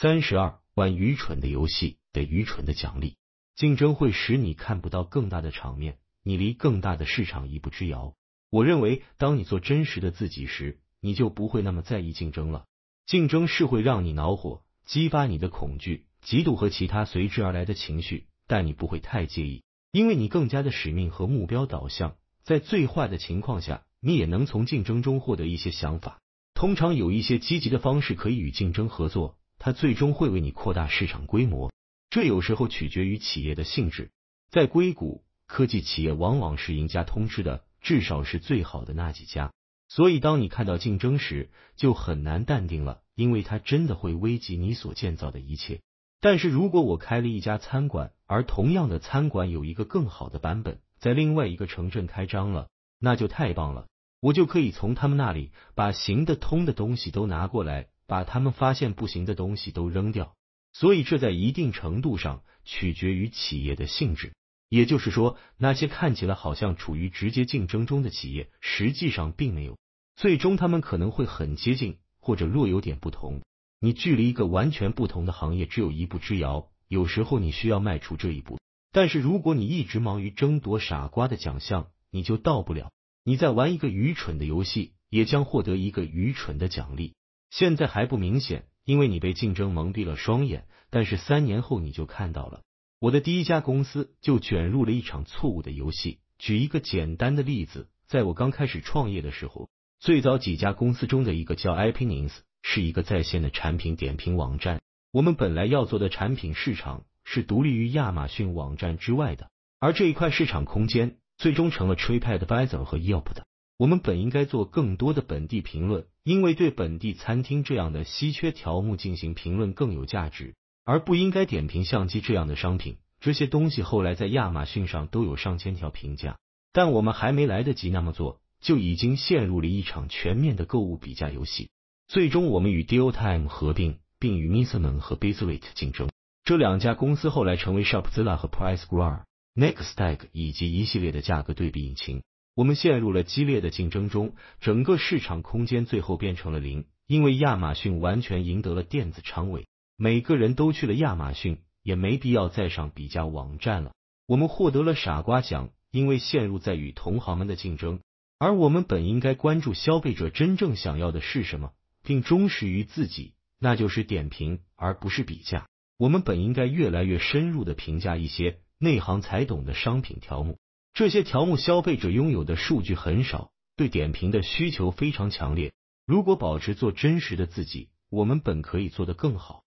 三十二，玩愚蠢的游戏得愚蠢的奖励。竞争会使你看不到更大的场面，你离更大的市场一步之遥。我认为，当你做真实的自己时，你就不会那么在意竞争了。竞争是会让你恼火，激发你的恐惧、嫉妒和其他随之而来的情绪，但你不会太介意，因为你更加的使命和目标导向。在最坏的情况下，你也能从竞争中获得一些想法。通常有一些积极的方式可以与竞争合作。它最终会为你扩大市场规模，这有时候取决于企业的性质。在硅谷，科技企业往往是赢家通吃的，至少是最好的那几家。所以，当你看到竞争时，就很难淡定了，因为它真的会危及你所建造的一切。但是如果我开了一家餐馆，而同样的餐馆有一个更好的版本在另外一个城镇开张了，那就太棒了，我就可以从他们那里把行得通的东西都拿过来。把他们发现不行的东西都扔掉，所以这在一定程度上取决于企业的性质。也就是说，那些看起来好像处于直接竞争中的企业，实际上并没有。最终，他们可能会很接近，或者若有点不同。你距离一个完全不同的行业只有一步之遥，有时候你需要迈出这一步。但是，如果你一直忙于争夺傻瓜的奖项，你就到不了。你在玩一个愚蠢的游戏，也将获得一个愚蠢的奖励。现在还不明显，因为你被竞争蒙蔽了双眼。但是三年后你就看到了。我的第一家公司就卷入了一场错误的游戏。举一个简单的例子，在我刚开始创业的时候，最早几家公司中的一个叫 iPnins，是一个在线的产品点评网站。我们本来要做的产品市场是独立于亚马逊网站之外的，而这一块市场空间最终成了 TripAdvisor 和 Yelp 的。我们本应该做更多的本地评论，因为对本地餐厅这样的稀缺条目进行评论更有价值，而不应该点评相机这样的商品。这些东西后来在亚马逊上都有上千条评价，但我们还没来得及那么做，就已经陷入了一场全面的购物比价游戏。最终，我们与 Dealtime 合并，并与 Misman 和 Bizrate 竞争。这两家公司后来成为 Shopzilla 和 Pricegrar、n e x t t a g 以及一系列的价格对比引擎。我们陷入了激烈的竞争中，整个市场空间最后变成了零，因为亚马逊完全赢得了电子长尾，每个人都去了亚马逊，也没必要再上比价网站了。我们获得了傻瓜奖，因为陷入在与同行们的竞争，而我们本应该关注消费者真正想要的是什么，并忠实于自己，那就是点评而不是比价。我们本应该越来越深入的评价一些内行才懂的商品条目。这些条目消费者拥有的数据很少，对点评的需求非常强烈。如果保持做真实的自己，我们本可以做得更好。